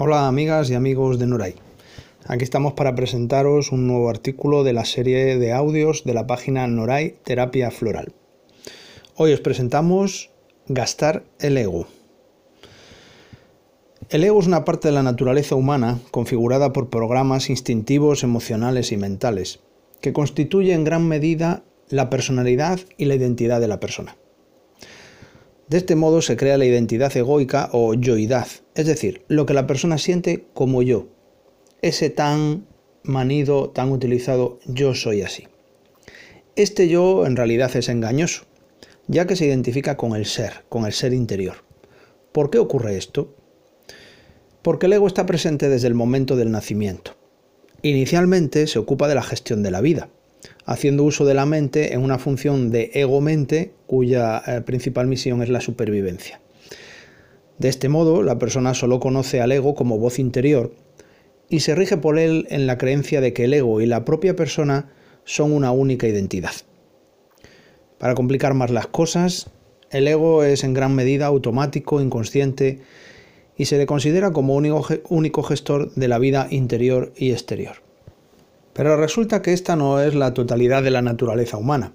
Hola amigas y amigos de Noray. Aquí estamos para presentaros un nuevo artículo de la serie de audios de la página Noray Terapia Floral. Hoy os presentamos Gastar el ego. El ego es una parte de la naturaleza humana configurada por programas instintivos, emocionales y mentales, que constituye en gran medida la personalidad y la identidad de la persona. De este modo se crea la identidad egoica o yoidad, es decir, lo que la persona siente como yo, ese tan manido, tan utilizado yo soy así. Este yo en realidad es engañoso, ya que se identifica con el ser, con el ser interior. ¿Por qué ocurre esto? Porque el ego está presente desde el momento del nacimiento. Inicialmente se ocupa de la gestión de la vida, haciendo uso de la mente en una función de ego-mente cuya eh, principal misión es la supervivencia. De este modo, la persona solo conoce al ego como voz interior y se rige por él en la creencia de que el ego y la propia persona son una única identidad. Para complicar más las cosas, el ego es en gran medida automático, inconsciente y se le considera como único gestor de la vida interior y exterior. Pero resulta que esta no es la totalidad de la naturaleza humana,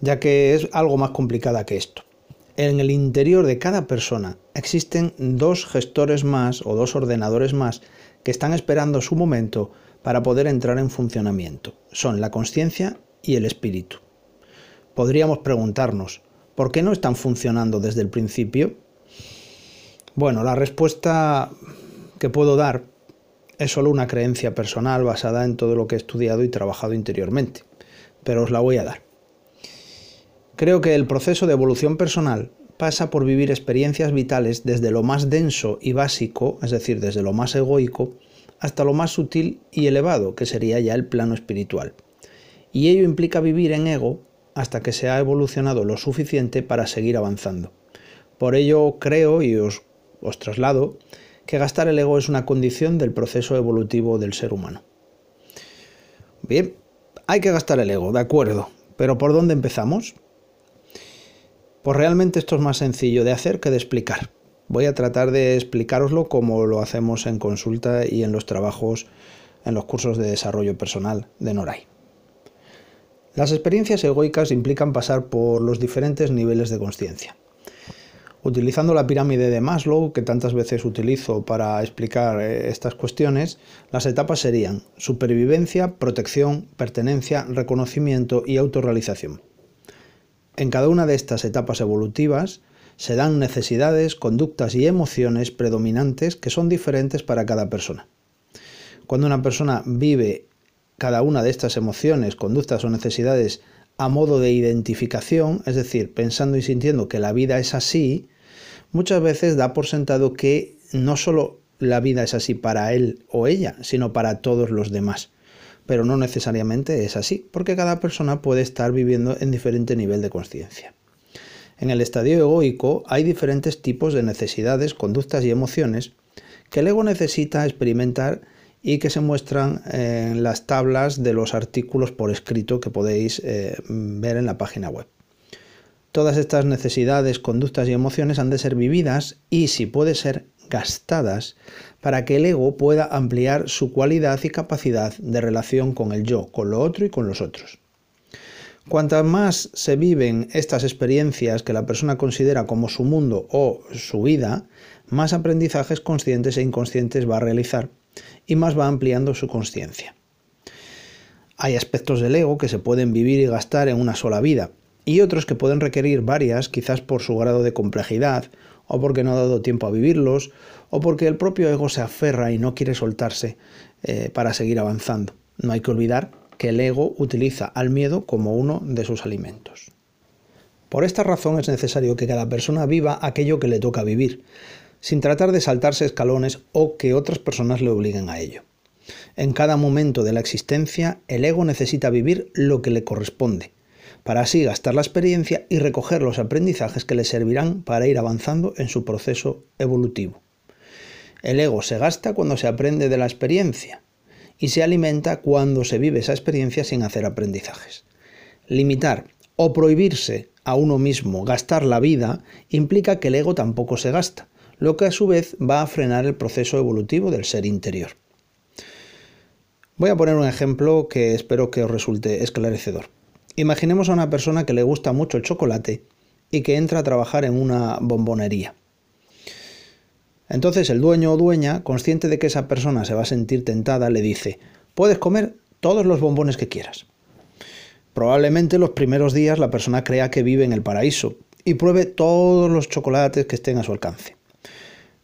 ya que es algo más complicada que esto. En el interior de cada persona existen dos gestores más o dos ordenadores más que están esperando su momento para poder entrar en funcionamiento. Son la conciencia y el espíritu. Podríamos preguntarnos, ¿por qué no están funcionando desde el principio? Bueno, la respuesta que puedo dar es solo una creencia personal basada en todo lo que he estudiado y trabajado interiormente, pero os la voy a dar. Creo que el proceso de evolución personal pasa por vivir experiencias vitales desde lo más denso y básico, es decir, desde lo más egoico, hasta lo más sutil y elevado, que sería ya el plano espiritual. Y ello implica vivir en ego hasta que se ha evolucionado lo suficiente para seguir avanzando. Por ello creo, y os, os traslado, que gastar el ego es una condición del proceso evolutivo del ser humano. Bien, hay que gastar el ego, de acuerdo, pero ¿por dónde empezamos? Pues realmente esto es más sencillo de hacer que de explicar. Voy a tratar de explicaroslo como lo hacemos en consulta y en los trabajos, en los cursos de desarrollo personal de Noray. Las experiencias egoicas implican pasar por los diferentes niveles de conciencia. Utilizando la pirámide de Maslow, que tantas veces utilizo para explicar eh, estas cuestiones, las etapas serían supervivencia, protección, pertenencia, reconocimiento y autorrealización. En cada una de estas etapas evolutivas se dan necesidades, conductas y emociones predominantes que son diferentes para cada persona. Cuando una persona vive cada una de estas emociones, conductas o necesidades a modo de identificación, es decir, pensando y sintiendo que la vida es así, muchas veces da por sentado que no solo la vida es así para él o ella, sino para todos los demás. Pero no necesariamente es así, porque cada persona puede estar viviendo en diferente nivel de conciencia. En el estadio egoico hay diferentes tipos de necesidades, conductas y emociones que el ego necesita experimentar y que se muestran en las tablas de los artículos por escrito que podéis eh, ver en la página web. Todas estas necesidades, conductas y emociones han de ser vividas y, si puede ser, gastadas para que el ego pueda ampliar su cualidad y capacidad de relación con el yo, con lo otro y con los otros. Cuantas más se viven estas experiencias que la persona considera como su mundo o su vida, más aprendizajes conscientes e inconscientes va a realizar y más va ampliando su conciencia. Hay aspectos del ego que se pueden vivir y gastar en una sola vida, y otros que pueden requerir varias, quizás por su grado de complejidad, o porque no ha dado tiempo a vivirlos, o porque el propio ego se aferra y no quiere soltarse eh, para seguir avanzando. No hay que olvidar que el ego utiliza al miedo como uno de sus alimentos. Por esta razón es necesario que cada persona viva aquello que le toca vivir, sin tratar de saltarse escalones o que otras personas le obliguen a ello. En cada momento de la existencia, el ego necesita vivir lo que le corresponde, para así gastar la experiencia y recoger los aprendizajes que le servirán para ir avanzando en su proceso evolutivo. El ego se gasta cuando se aprende de la experiencia y se alimenta cuando se vive esa experiencia sin hacer aprendizajes. Limitar o prohibirse a uno mismo gastar la vida implica que el ego tampoco se gasta, lo que a su vez va a frenar el proceso evolutivo del ser interior. Voy a poner un ejemplo que espero que os resulte esclarecedor. Imaginemos a una persona que le gusta mucho el chocolate y que entra a trabajar en una bombonería. Entonces el dueño o dueña, consciente de que esa persona se va a sentir tentada, le dice, puedes comer todos los bombones que quieras. Probablemente los primeros días la persona crea que vive en el paraíso y pruebe todos los chocolates que estén a su alcance.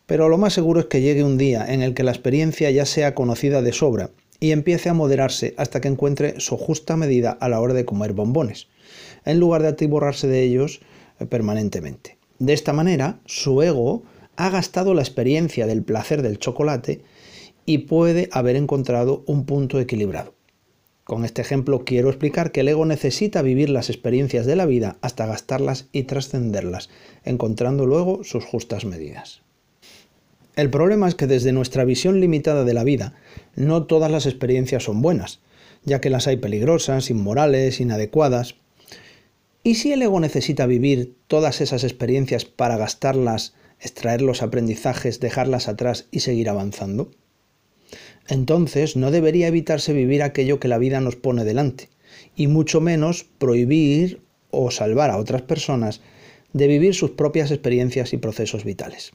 Pero lo más seguro es que llegue un día en el que la experiencia ya sea conocida de sobra y empiece a moderarse hasta que encuentre su justa medida a la hora de comer bombones, en lugar de atiborrarse de ellos eh, permanentemente. De esta manera, su ego ha gastado la experiencia del placer del chocolate y puede haber encontrado un punto equilibrado. Con este ejemplo quiero explicar que el ego necesita vivir las experiencias de la vida hasta gastarlas y trascenderlas, encontrando luego sus justas medidas. El problema es que desde nuestra visión limitada de la vida, no todas las experiencias son buenas, ya que las hay peligrosas, inmorales, inadecuadas. ¿Y si el ego necesita vivir todas esas experiencias para gastarlas, extraer los aprendizajes, dejarlas atrás y seguir avanzando? Entonces no debería evitarse vivir aquello que la vida nos pone delante, y mucho menos prohibir o salvar a otras personas de vivir sus propias experiencias y procesos vitales.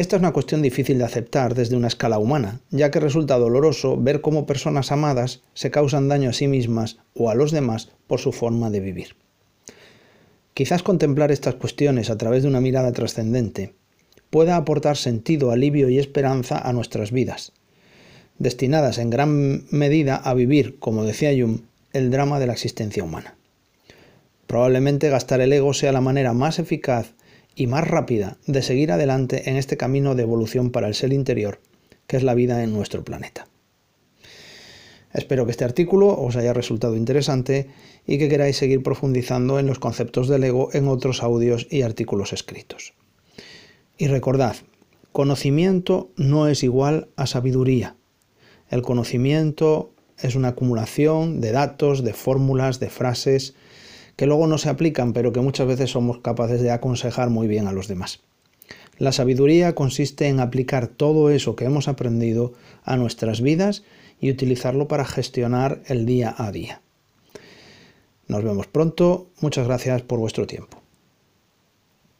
Esta es una cuestión difícil de aceptar desde una escala humana, ya que resulta doloroso ver cómo personas amadas se causan daño a sí mismas o a los demás por su forma de vivir. Quizás contemplar estas cuestiones a través de una mirada trascendente pueda aportar sentido, alivio y esperanza a nuestras vidas, destinadas en gran medida a vivir, como decía Jung, el drama de la existencia humana. Probablemente gastar el ego sea la manera más eficaz y más rápida de seguir adelante en este camino de evolución para el ser interior, que es la vida en nuestro planeta. Espero que este artículo os haya resultado interesante y que queráis seguir profundizando en los conceptos del ego en otros audios y artículos escritos. Y recordad, conocimiento no es igual a sabiduría. El conocimiento es una acumulación de datos, de fórmulas, de frases, que luego no se aplican, pero que muchas veces somos capaces de aconsejar muy bien a los demás. La sabiduría consiste en aplicar todo eso que hemos aprendido a nuestras vidas y utilizarlo para gestionar el día a día. Nos vemos pronto, muchas gracias por vuestro tiempo.